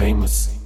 famous.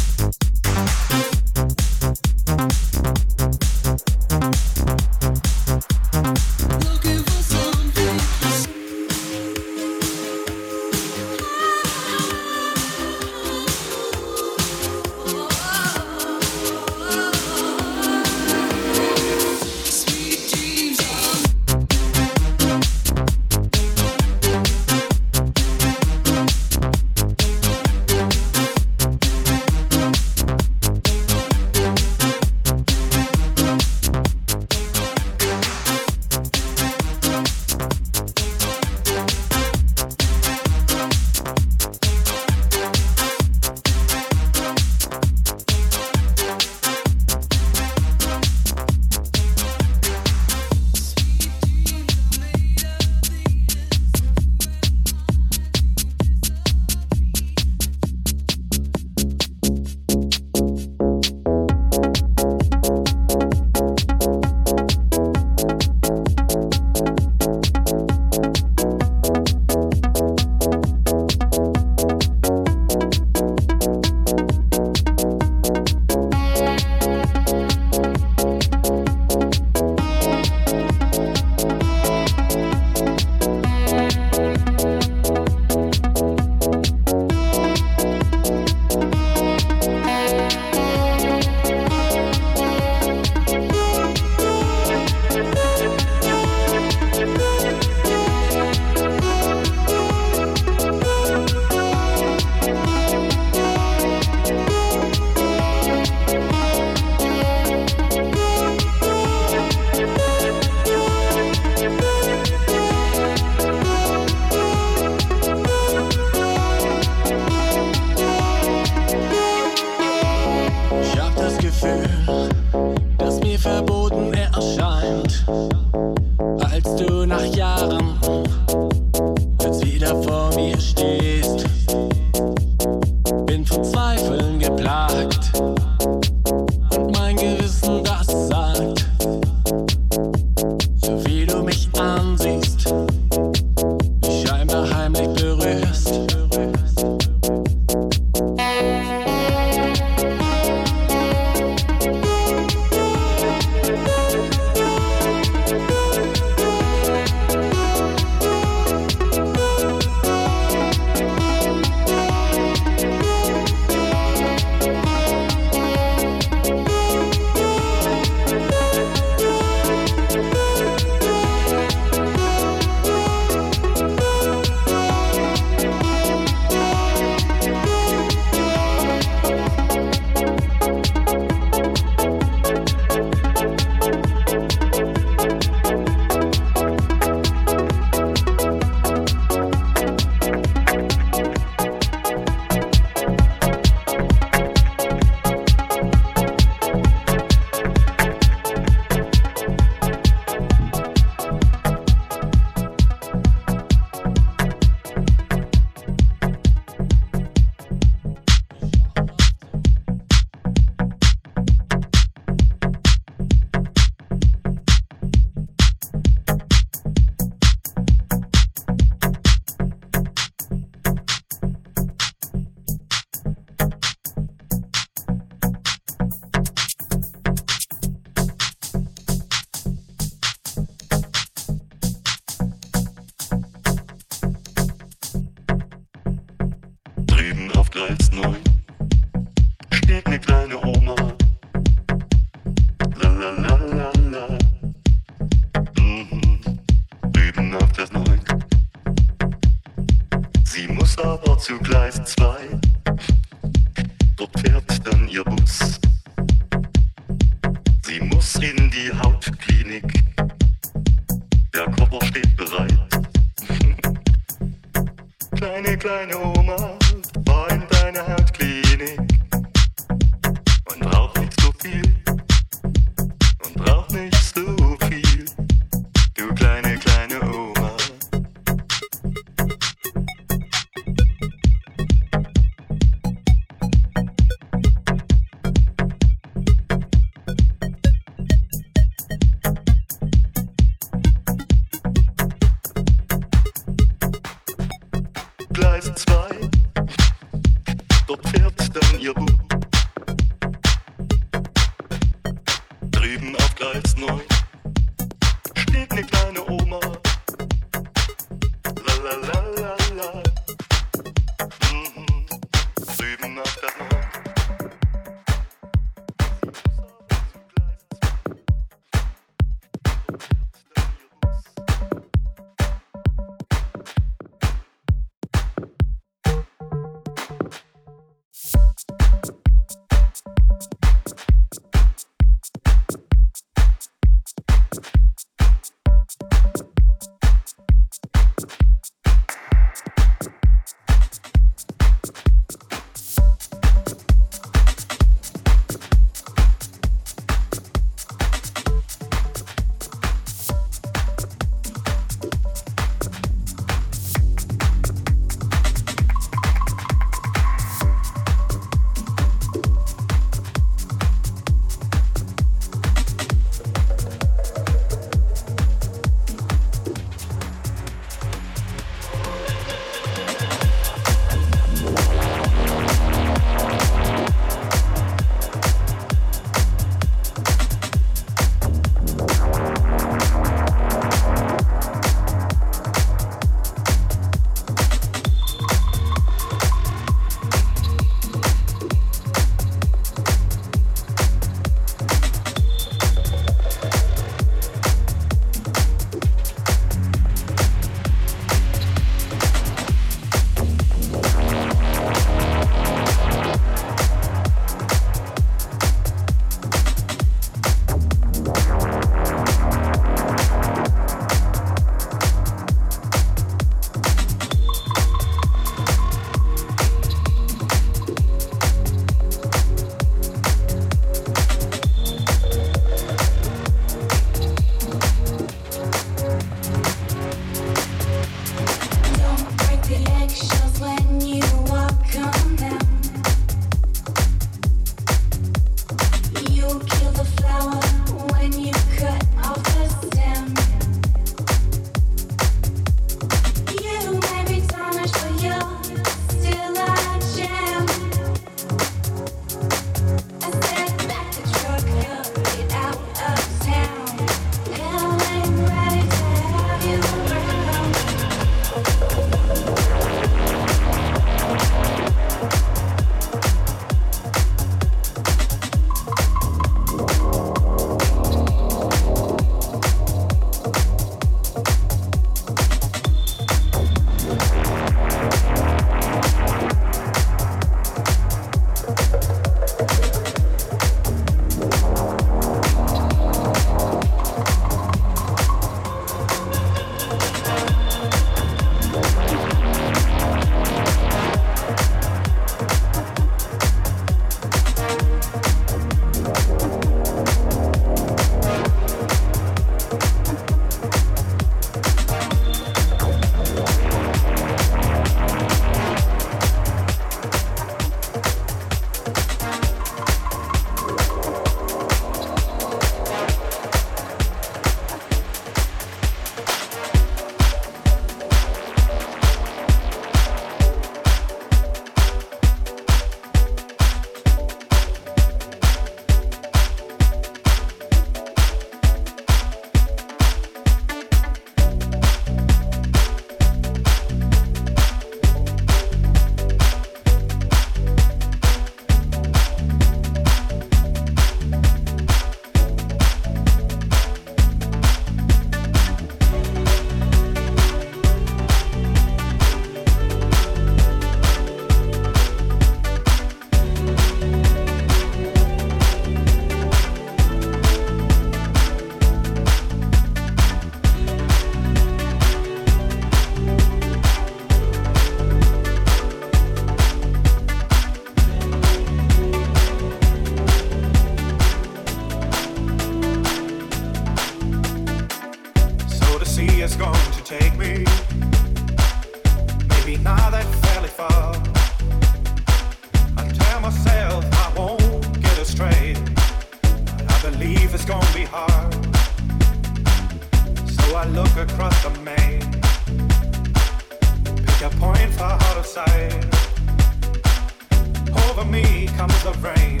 Over me comes the rain,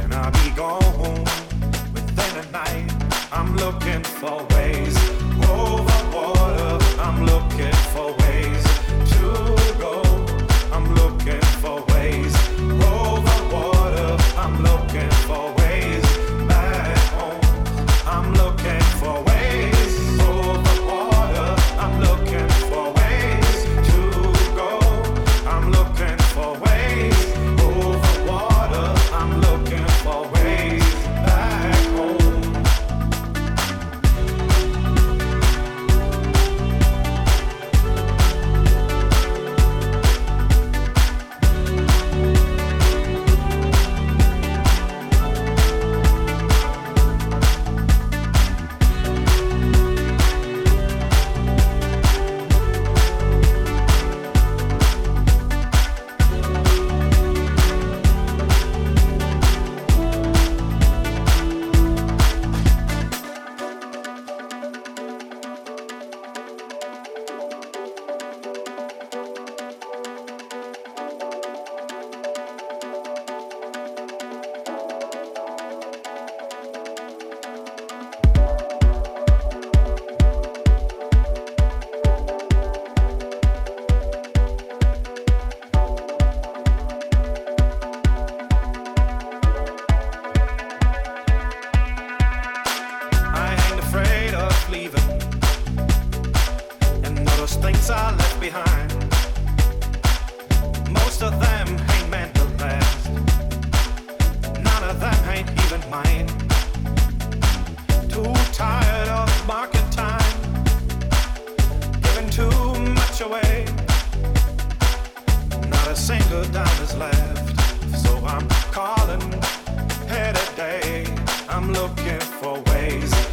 and I'll be gone within a night. I'm looking for ways over water. I'm looking for ways things I left behind. Most of them ain't meant to last. None of them ain't even mine. Too tired of marking time. Giving too much away. Not a single dime is left. So I'm calling here today. I'm looking for ways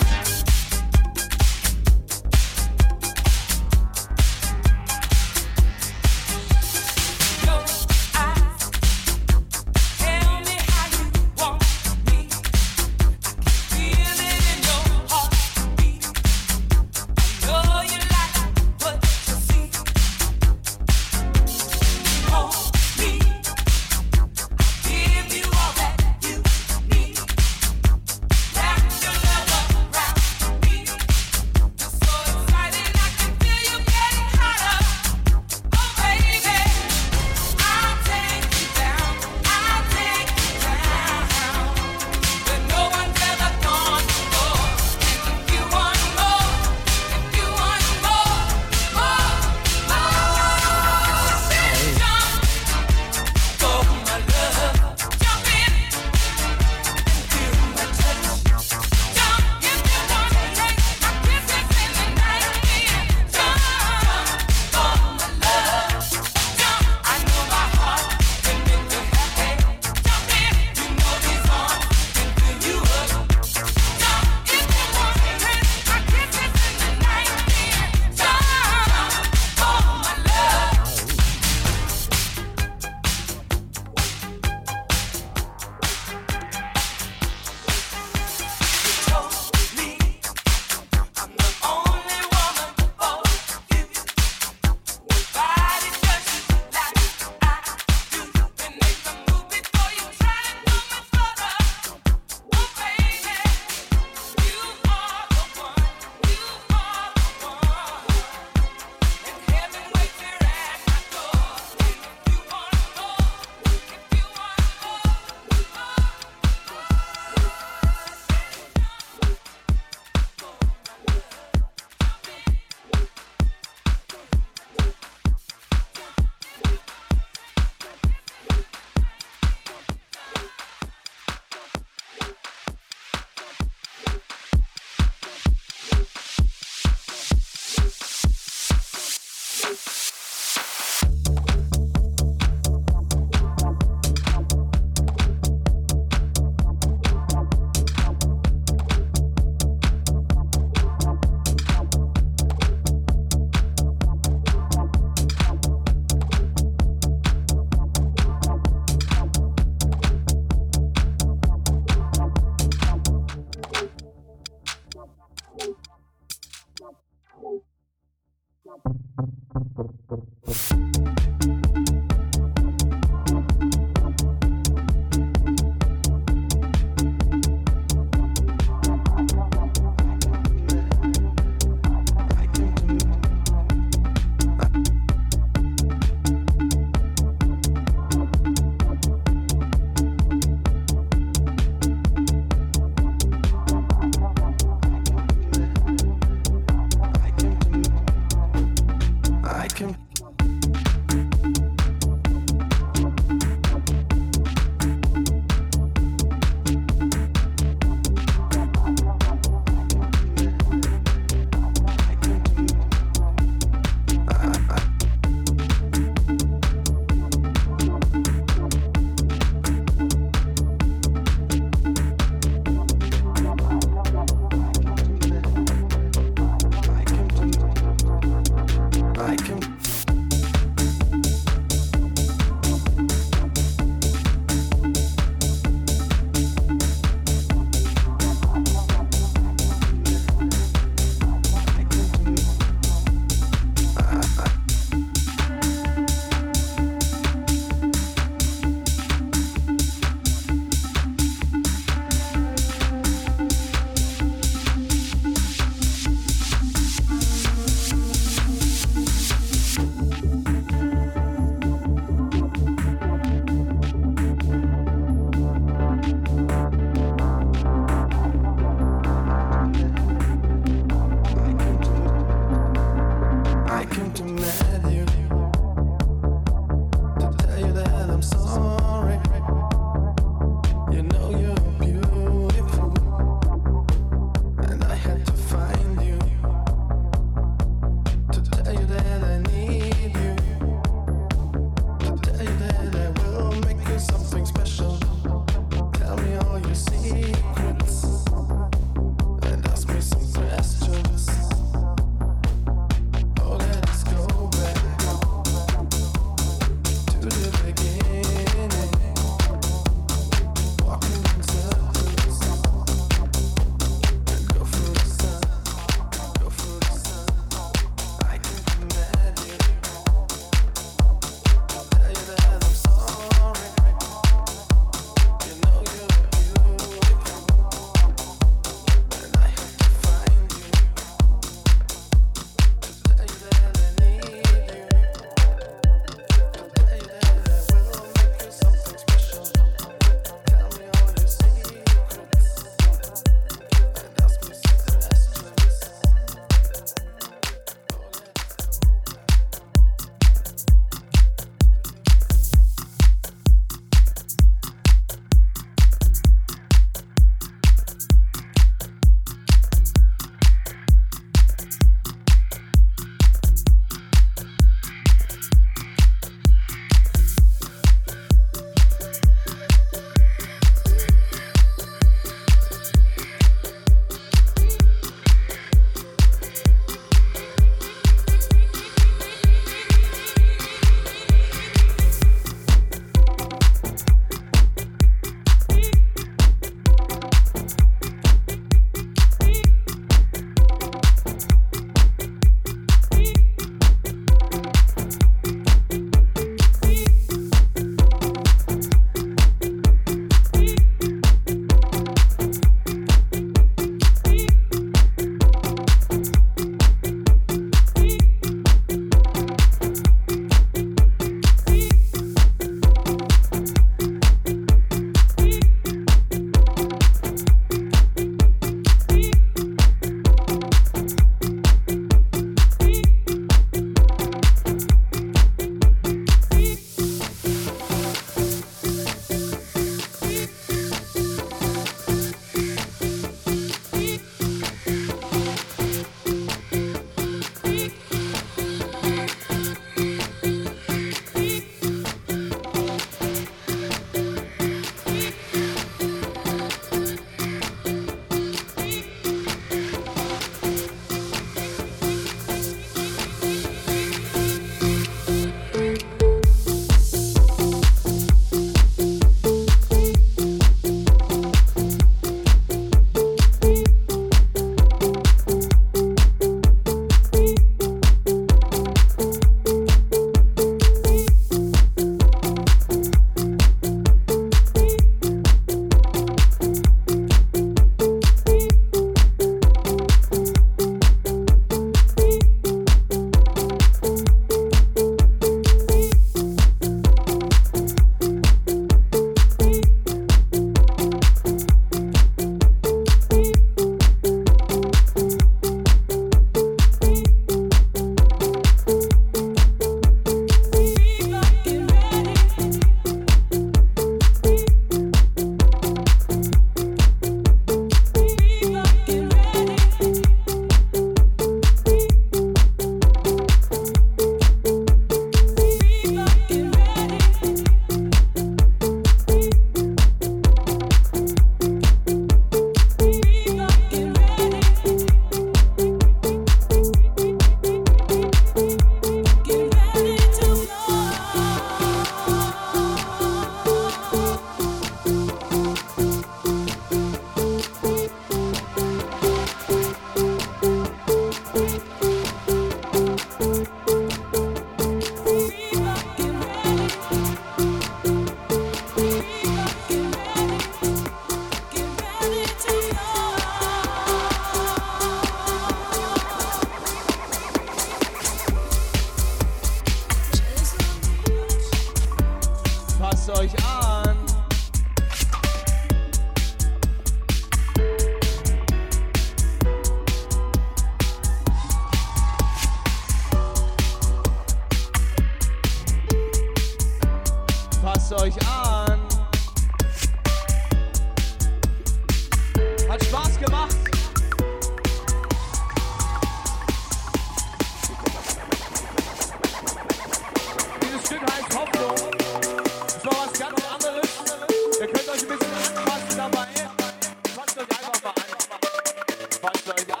Ah,